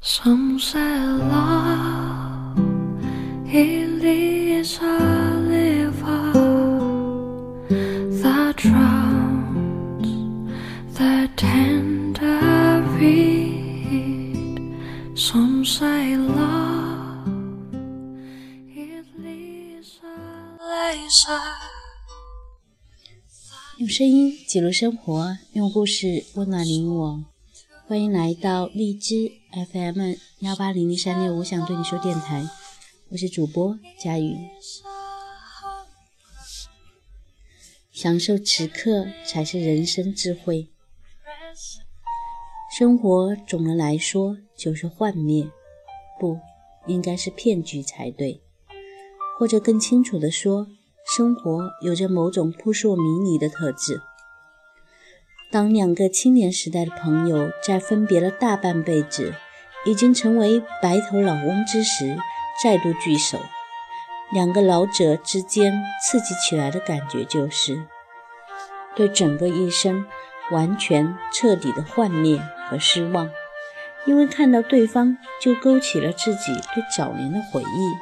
Some say love it is a river that drowns the tender reed. Some say love it is a laser. 用声音记录生活，用故事温暖你我。欢迎来到荔枝 FM 幺八零零三六五想对你说电台，我是主播佳宇。享受此刻才是人生智慧。生活总的来说就是幻灭，不应该是骗局才对，或者更清楚的说。生活有着某种扑朔迷离的特质。当两个青年时代的朋友在分别了大半辈子，已经成为白头老翁之时，再度聚首，两个老者之间刺激起来的感觉，就是对整个一生完全彻底的幻灭和失望，因为看到对方，就勾起了自己对早年的回忆。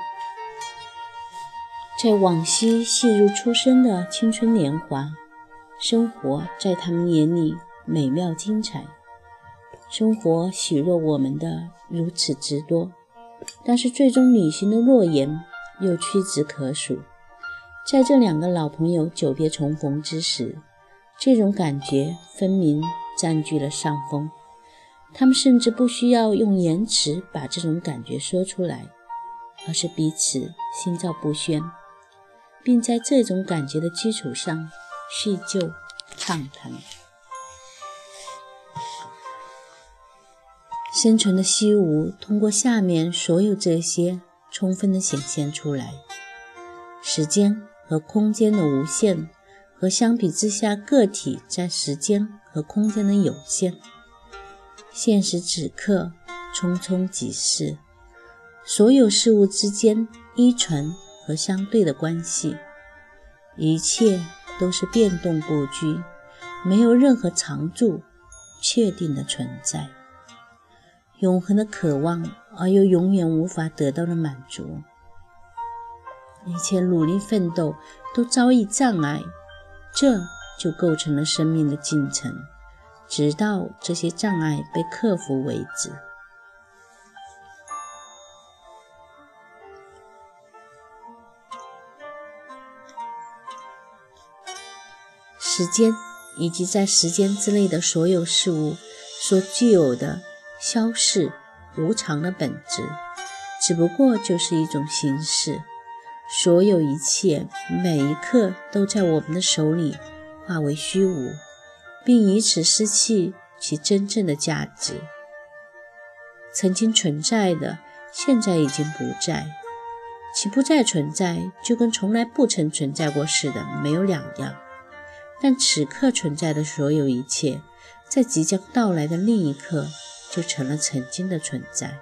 在往昔细如初生的青春年华，生活在他们眼里美妙精彩，生活喜若我们的如此之多，但是最终履行的诺言又屈指可数。在这两个老朋友久别重逢之时，这种感觉分明占据了上风。他们甚至不需要用言辞把这种感觉说出来，而是彼此心照不宣。并在这种感觉的基础上叙旧畅谈。生存的虚无通过下面所有这些充分的显现出来。时间和空间的无限，和相比之下个体在时间和空间的有限。现实此刻匆匆即逝，所有事物之间依存。和相对的关系，一切都是变动不居，没有任何常驻、确定的存在。永恒的渴望，而又永远无法得到的满足。一切努力奋斗都遭遇障碍，这就构成了生命的进程，直到这些障碍被克服为止。时间以及在时间之内的所有事物所具有的消逝无常的本质，只不过就是一种形式。所有一切每一刻都在我们的手里化为虚无，并以此失去其真正的价值。曾经存在的，现在已经不在，其不再存在，就跟从来不曾存在过似的，没有两样。但此刻存在的所有一切，在即将到来的另一刻，就成了曾经的存在。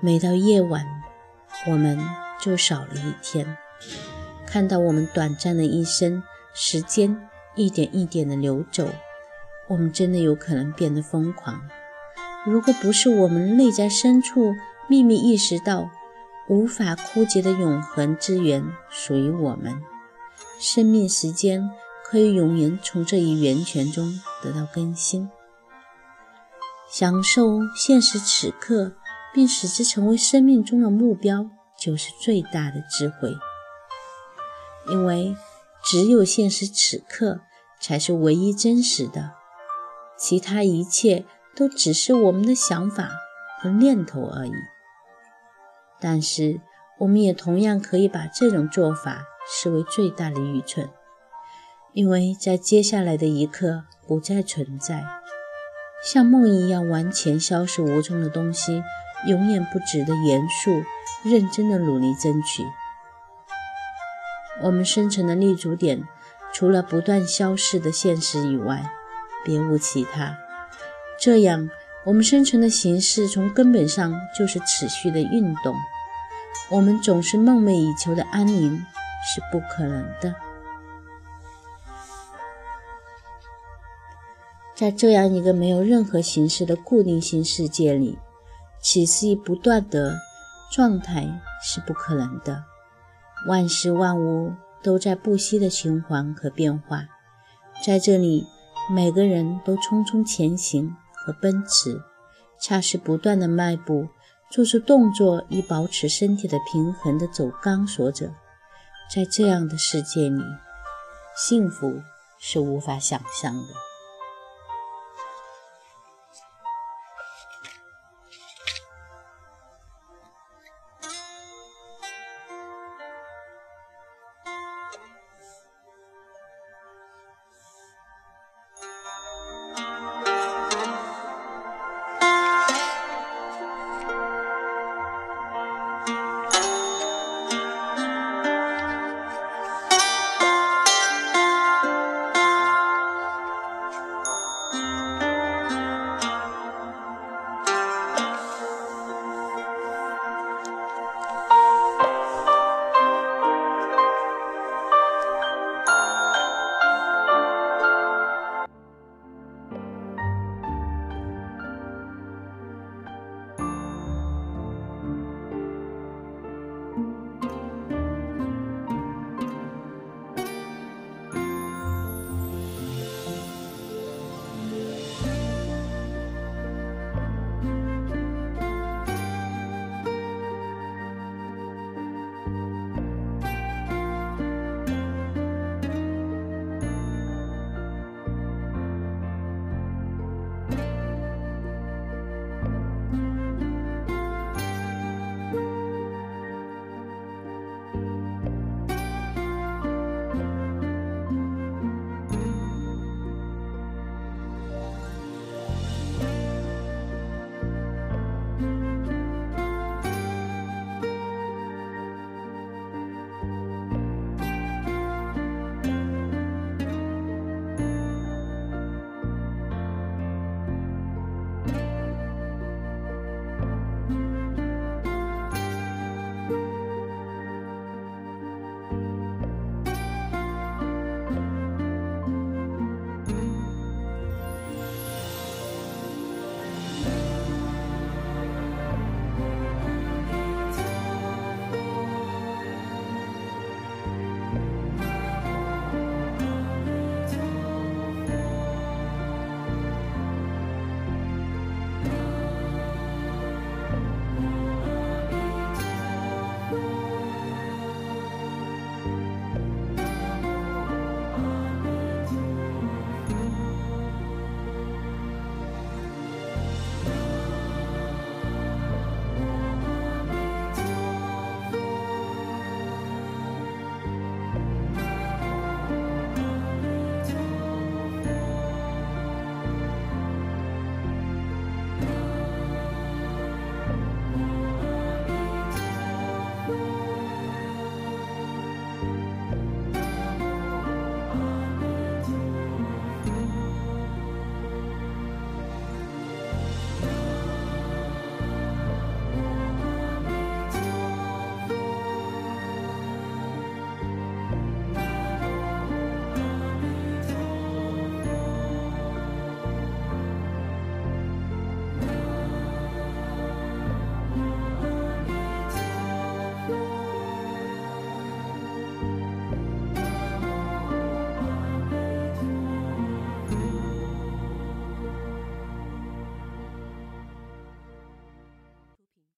每到夜晚，我们就少了一天。看到我们短暂的一生，时间一点一点的流走，我们真的有可能变得疯狂。如果不是我们内在深处秘密意识到，无法枯竭的永恒之源属于我们，生命时间可以永远从这一源泉中得到更新。享受现实此刻，并使之成为生命中的目标，就是最大的智慧。因为只有现实此刻才是唯一真实的，其他一切都只是我们的想法和念头而已。但是，我们也同样可以把这种做法视为最大的愚蠢，因为在接下来的一刻不再存在，像梦一样完全消失无踪的东西，永远不值得严肃、认真的努力争取。我们生存的立足点，除了不断消逝的现实以外，别无其他。这样。我们生存的形式从根本上就是持续的运动。我们总是梦寐以求的安宁是不可能的。在这样一个没有任何形式的固定性世界里，持续不断的状态是不可能的。万事万物都在不息的循环和变化，在这里，每个人都匆匆前行和奔驰，恰是不断的迈步，做出动作以保持身体的平衡的走钢索者。在这样的世界里，幸福是无法想象的。